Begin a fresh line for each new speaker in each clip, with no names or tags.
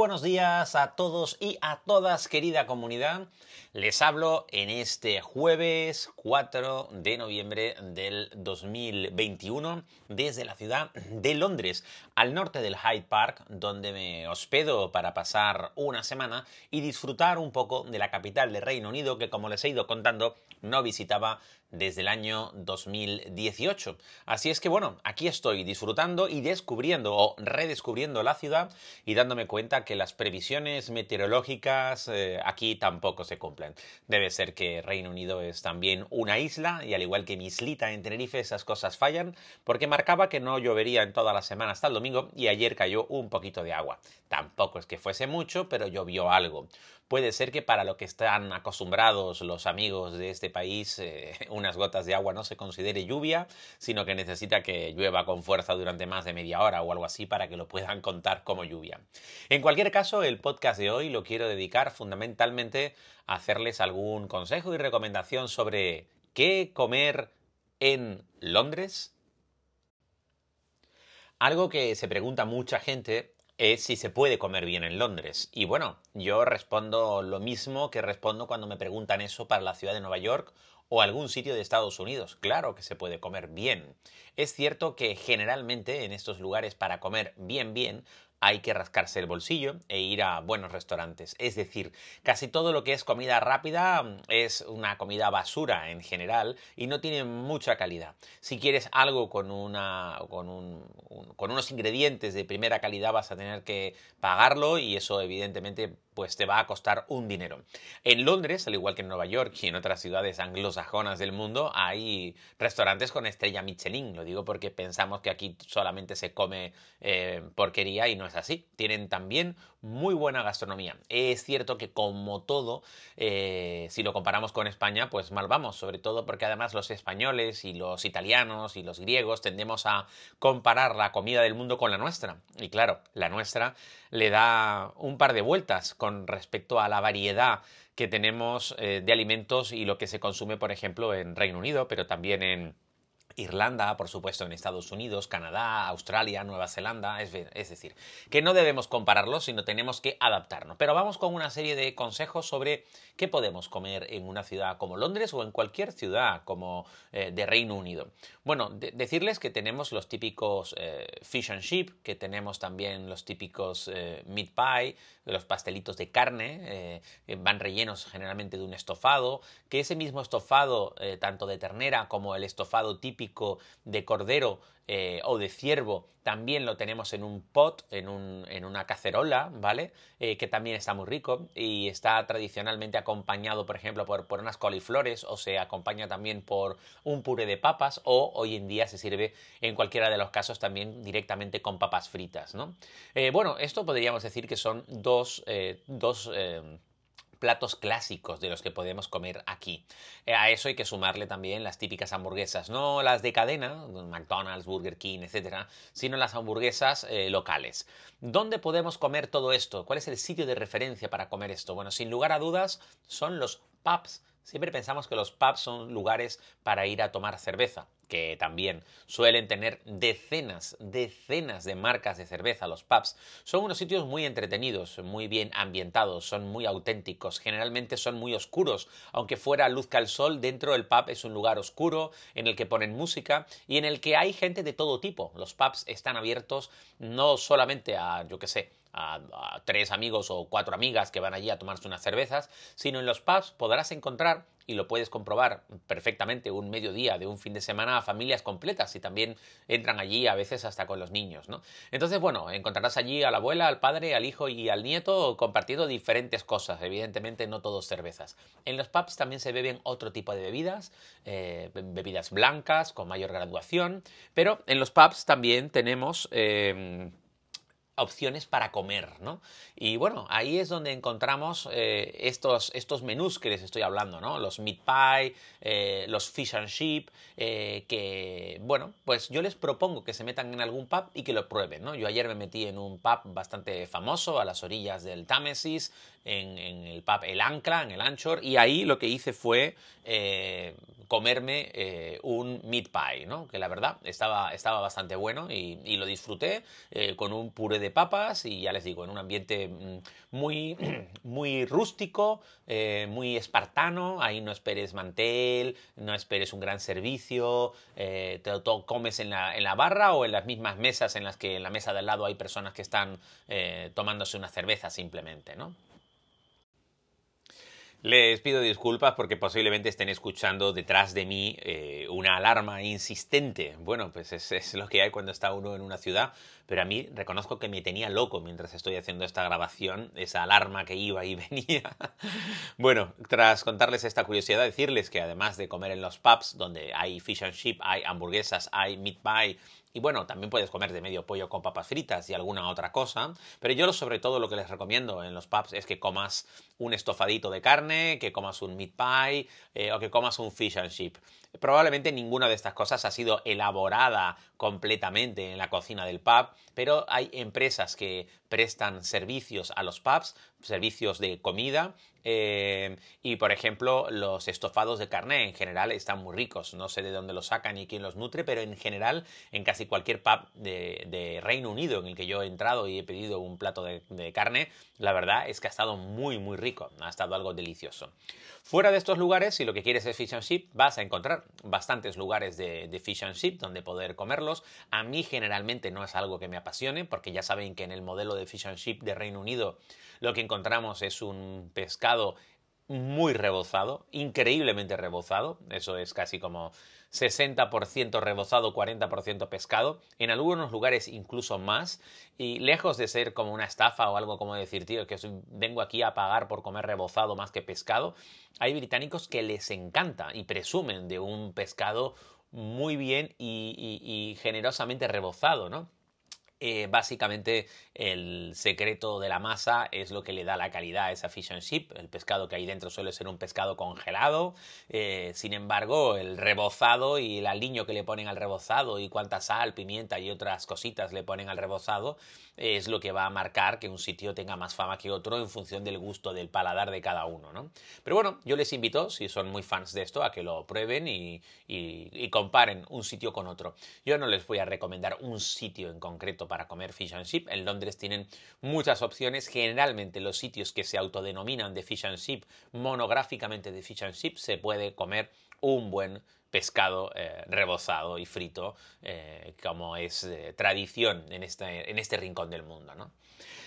Buenos días a todos y a todas, querida comunidad. Les hablo en este jueves 4 de noviembre del 2021 desde la ciudad de Londres, al norte del Hyde Park, donde me hospedo para pasar una semana y disfrutar un poco de la capital del Reino Unido que, como les he ido contando, no visitaba desde el año 2018. Así es que bueno, aquí estoy disfrutando y descubriendo o redescubriendo la ciudad y dándome cuenta que las previsiones meteorológicas eh, aquí tampoco se cumplen. Debe ser que Reino Unido es también una isla y al igual que mi islita en Tenerife esas cosas fallan porque marcaba que no llovería en toda la semana hasta el domingo y ayer cayó un poquito de agua. Tampoco es que fuese mucho, pero llovió algo puede ser que para lo que están acostumbrados los amigos de este país, eh, unas gotas de agua no se considere lluvia, sino que necesita que llueva con fuerza durante más de media hora o algo así para que lo puedan contar como lluvia. En cualquier caso, el podcast de hoy lo quiero dedicar fundamentalmente a hacerles algún consejo y recomendación sobre qué comer en Londres. Algo que se pregunta mucha gente es si se puede comer bien en Londres. Y bueno, yo respondo lo mismo que respondo cuando me preguntan eso para la ciudad de Nueva York o algún sitio de Estados Unidos. Claro que se puede comer bien. Es cierto que generalmente en estos lugares para comer bien bien hay que rascarse el bolsillo e ir a buenos restaurantes. Es decir, casi todo lo que es comida rápida mm, es una comida basura en general y no tiene mucha calidad. Si quieres algo con, una, con, con unos ingredientes de primera calidad vas a tener que pagarlo y eso evidentemente pues te va a costar un dinero. En Londres, al igual que en Nueva York y en otras ciudades anglosajonas del mundo, hay restaurantes con estrella Michelin. Lo digo porque pensamos que aquí solamente se come eh, porquería y no así. Tienen también muy buena gastronomía. Es cierto que como todo, eh, si lo comparamos con España, pues mal vamos, sobre todo porque además los españoles y los italianos y los griegos tendemos a comparar la comida del mundo con la nuestra. Y claro, la nuestra le da un par de vueltas con respecto a la variedad que tenemos eh, de alimentos y lo que se consume, por ejemplo, en Reino Unido, pero también en Irlanda, por supuesto, en Estados Unidos, Canadá, Australia, Nueva Zelanda, es, decir, que no debemos compararlos, sino tenemos que adaptarnos. Pero vamos con una serie de consejos sobre qué podemos comer en una ciudad como Londres o en cualquier ciudad como eh, de Reino Unido. Bueno, decirles que tenemos los típicos eh, fish and chip, que tenemos también los típicos eh, meat pie, los pastelitos de carne, van rellenos generalmente de un estofado, que ese mismo estofado, tanto de ternera como el estofado típico, de cordero eh, o de ciervo también lo tenemos en un pot, en, una cacerola, ¿vale? Eh, que también está muy rico y está tradicionalmente acompañado, por ejemplo, por, unas coliflores o se acompaña también por un puré de papas o hoy en día se sirve en cualquiera de los casos también directamente con papas fritas, ¿no? Eh, bueno, esto podríamos decir que son dos, dos platos clásicos de los que podemos comer aquí. Eh, a eso hay que sumarle también las típicas hamburguesas, no las de cadena, McDonald's, Burger King, etcétera, sino las hamburguesas eh, locales. ¿Dónde podemos comer todo esto? ¿Cuál es el sitio de referencia para comer esto? Bueno, sin lugar a dudas, son los pubs. Siempre pensamos que los pubs son lugares para ir a tomar cerveza que también suelen tener decenas, decenas de marcas de cerveza, los pubs, son unos sitios muy entretenidos, muy bien ambientados, son muy auténticos, generalmente son muy oscuros, aunque fuera luzca el sol, dentro del pub es un lugar oscuro en el que ponen música y en el que hay gente de todo tipo. Los pubs están abiertos no solamente a, yo qué sé, a, tres amigos o cuatro amigas que van allí a tomarse unas cervezas, sino en los pubs podrás encontrar, y lo puedes comprobar perfectamente un mediodía de un fin de semana, a familias completas y también entran allí a veces hasta con los niños, ¿no? Entonces, bueno, encontrarás allí a la abuela, al padre, al hijo y al nieto compartiendo diferentes cosas, evidentemente no todos cervezas. En los pubs también se beben otro tipo de bebidas, eh, bebidas blancas con mayor graduación, pero en los pubs también tenemos... Eh, opciones para comer, ¿no? Y bueno, ahí es donde encontramos eh, estos, estos menús que les estoy hablando, ¿no? Los meat pie, eh, los fish and chip, eh, que, bueno, pues yo les propongo que se metan en algún pub y que lo prueben, ¿no? Yo ayer me metí en un pub bastante famoso a las orillas del Támesis, en, el pub El Ancla, en el Anchor, y ahí lo que hice fue comerme un meat pie, ¿no? Que la verdad estaba, estaba bastante bueno y, lo disfruté con un puré de papas y ya les digo, en un ambiente mm, muy, muy rústico, eh, muy espartano, ahí no esperes mantel, no esperes un gran servicio, eh, te, comes en la, en la, barra o en las mismas mesas en las que en la mesa de al lado hay personas que están eh, tomándose una cerveza simplemente, ¿no? Les pido disculpas porque posiblemente estén escuchando detrás de mí eh, una alarma insistente. Bueno, pues es, lo que hay cuando está uno en una ciudad, pero a mí reconozco que me tenía loco mientras estoy haciendo esta grabación, esa alarma que iba y venía. bueno, tras contarles esta curiosidad, decirles que además de comer en los pubs, donde hay fish and chip, hay hamburguesas, hay meat pie, y bueno, también puedes comer de medio pollo con papas fritas y alguna otra cosa. Pero yo sobre todo lo que les recomiendo en los pubs es que comas un estofadito de carne, que comas un meat pie eh, o que comas un fish and chip. Probablemente ninguna de estas cosas ha sido elaborada completamente en la cocina del pub, pero hay empresas que prestan servicios a los pubs, servicios de comida, eh, y por ejemplo, los estofados de carne en general están muy ricos. No sé de dónde los sacan y quién los nutre, pero en general, en casi cualquier pub de, Reino Unido en el que yo he entrado y he pedido un plato de, carne, la verdad es que ha estado muy, muy rico. Ha estado algo delicioso. Fuera de estos lugares, si lo que quieres es fish and chip, vas a encontrar bastantes lugares de, de fish and chip donde poder comerlos. A mí generalmente no es algo que me apasione, porque ya saben que en el modelo de fish and chip de Reino Unido lo que encontramos es un pescado muy rebozado, increíblemente rebozado, eso es casi como 60% rebozado, 40% pescado, en algunos lugares incluso más, y lejos de ser como una estafa o algo como decir, tío, que vengo aquí a pagar por comer rebozado más que pescado, hay británicos que les encanta y presumen de un pescado muy bien y generosamente rebozado, ¿no? Eh, básicamente el secreto de la masa es lo que le da la calidad a esa fish and chip. El pescado que hay dentro suele ser un pescado congelado. Eh, sin embargo, el rebozado y el aliño que le ponen al rebozado y cuánta sal, pimienta y otras cositas le ponen al rebozado es lo que va a marcar que un sitio tenga más fama que otro en función del gusto del paladar de cada uno. ¿no? Pero bueno, yo les invito, si son muy fans de esto, a que lo prueben y, y comparen un sitio con otro. Yo no les voy a recomendar un sitio en concreto para comer fish and chip. En Londres tienen muchas opciones. Generalmente los sitios que se autodenominan de fish and chip, monográficamente de fish and chip, se puede comer un buen pescado eh, rebozado y frito, eh, como es eh, tradición en este, en este rincón del mundo. ¿no?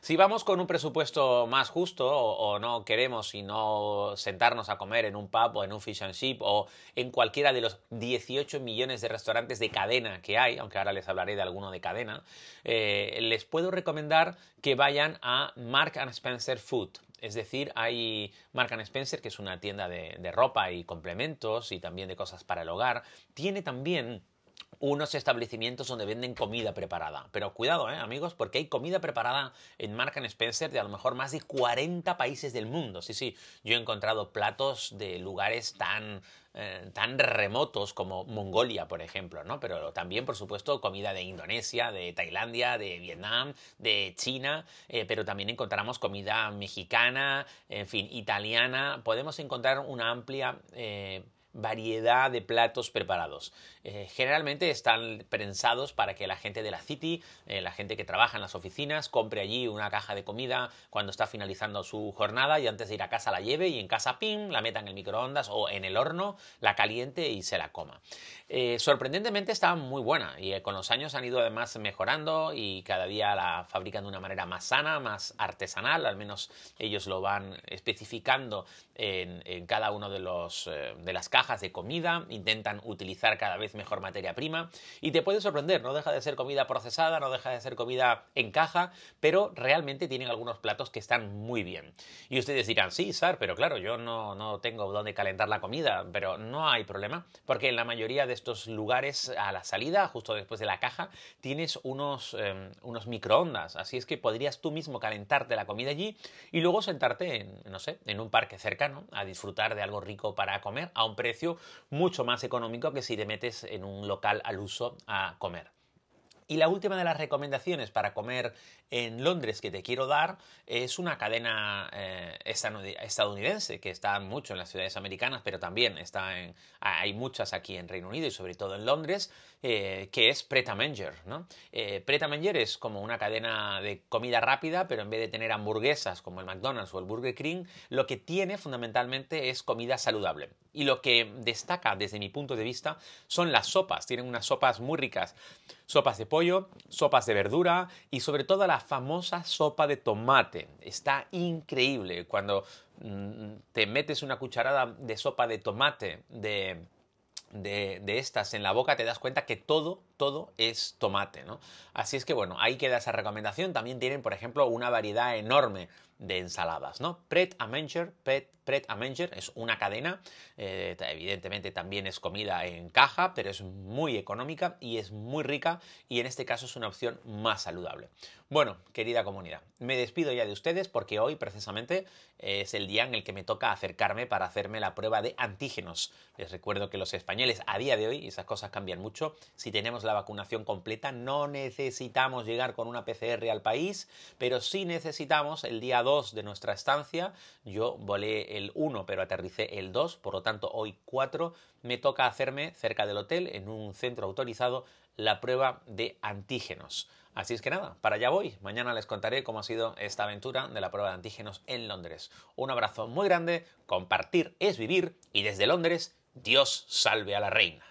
Si vamos con un presupuesto más justo o, no queremos sino sentarnos a comer en un pub o en un fish and chip o en cualquiera de los 18 millones de restaurantes de cadena que hay, aunque ahora les hablaré de alguno de cadena, les puedo recomendar que vayan a Mark and Spencer Food. Es decir, hay Mark Spencer, que es una tienda de, de ropa y complementos y también de cosas para el hogar. Tiene también unos establecimientos donde venden comida preparada. Pero cuidado, ¿eh, amigos, porque hay comida preparada en Mark Spencer de a lo mejor más de 40 países del mundo. Sí, sí, yo he encontrado platos de lugares tan, eh, tan remotos como Mongolia, por ejemplo, ¿no? Pero también, por supuesto, comida de Indonesia, de Tailandia, de Vietnam, de China, eh, pero también encontramos comida mexicana, en fin, italiana. Podemos encontrar una amplia variedad de platos preparados. Eh, generalmente están pensados para que la gente de la City, eh, la gente que trabaja en las oficinas, compre allí una caja de comida cuando está finalizando su jornada y antes de ir a casa la lleve y en casa, pim, la meta en el microondas o en el horno, la caliente y se la coma. Eh, sorprendentemente está muy buena y con los años han ido además mejorando y cada día la fabrican de una manera más sana, más artesanal, al menos ellos lo van especificando en, en cada uno de, los, de las cajas de comida, intentan utilizar cada vez mejor materia prima y te puede sorprender, no deja de ser comida procesada, no deja de ser comida en caja, pero realmente tienen algunos platos que están muy bien. Y ustedes dirán, sí, Sar, pero claro, yo no, no tengo dónde calentar la comida, pero no hay problema, porque en la mayoría de estos lugares a la salida, justo después de la caja, tienes unos, em, unos microondas, así es que podrías tú mismo calentarte la comida allí y luego sentarte en, no sé, en un parque cercano a disfrutar de algo rico para comer a un precio mucho más económico que si te metes en un local al uso a comer. Y la última de las recomendaciones para comer en Londres que te quiero dar es una cadena eh, estadounidense que está mucho en las ciudades americanas, pero también está en, hay muchas aquí en Reino Unido y sobre todo en Londres, eh, que es Pret a Manger. ¿no? Eh, Pret a Manger es como una cadena de comida rápida, pero en vez de tener hamburguesas como el McDonald's o el Burger King, lo que tiene fundamentalmente es comida saludable. Y lo que destaca desde mi punto de vista son las sopas. Tienen unas sopas muy ricas. Sopas de pollo, sopas de verdura y sobre todo la famosa sopa de tomate. Está increíble cuando mm, te metes una cucharada de sopa de tomate de, de, de, estas en la boca, te das cuenta que todo, todo es tomate, ¿no? Así es que bueno, ahí queda esa recomendación. También tienen, por ejemplo, una variedad enorme de ensaladas, ¿no? Pret a Manger, Pret, Pret a Manger es una cadena, eh, evidentemente también es comida en caja, pero es muy económica y es muy rica y en este caso es una opción más saludable. Bueno, querida comunidad, me despido ya de ustedes porque hoy precisamente es el día en el que me toca acercarme para hacerme la prueba de antígenos. Les recuerdo que los españoles a día de hoy, y esas cosas cambian mucho, si tenemos la vacunación completa no necesitamos llegar con una PCR al país, pero sí necesitamos el día 2 de nuestra estancia. Yo volé el 1 pero aterricé el 2, por lo tanto hoy 4 me toca hacerme cerca del hotel en un centro autorizado la prueba de antígenos. Así es que nada, para allá voy. Mañana les contaré cómo ha sido esta aventura de la prueba de antígenos en Londres. Un abrazo muy grande, compartir es vivir y desde Londres, Dios salve a la reina.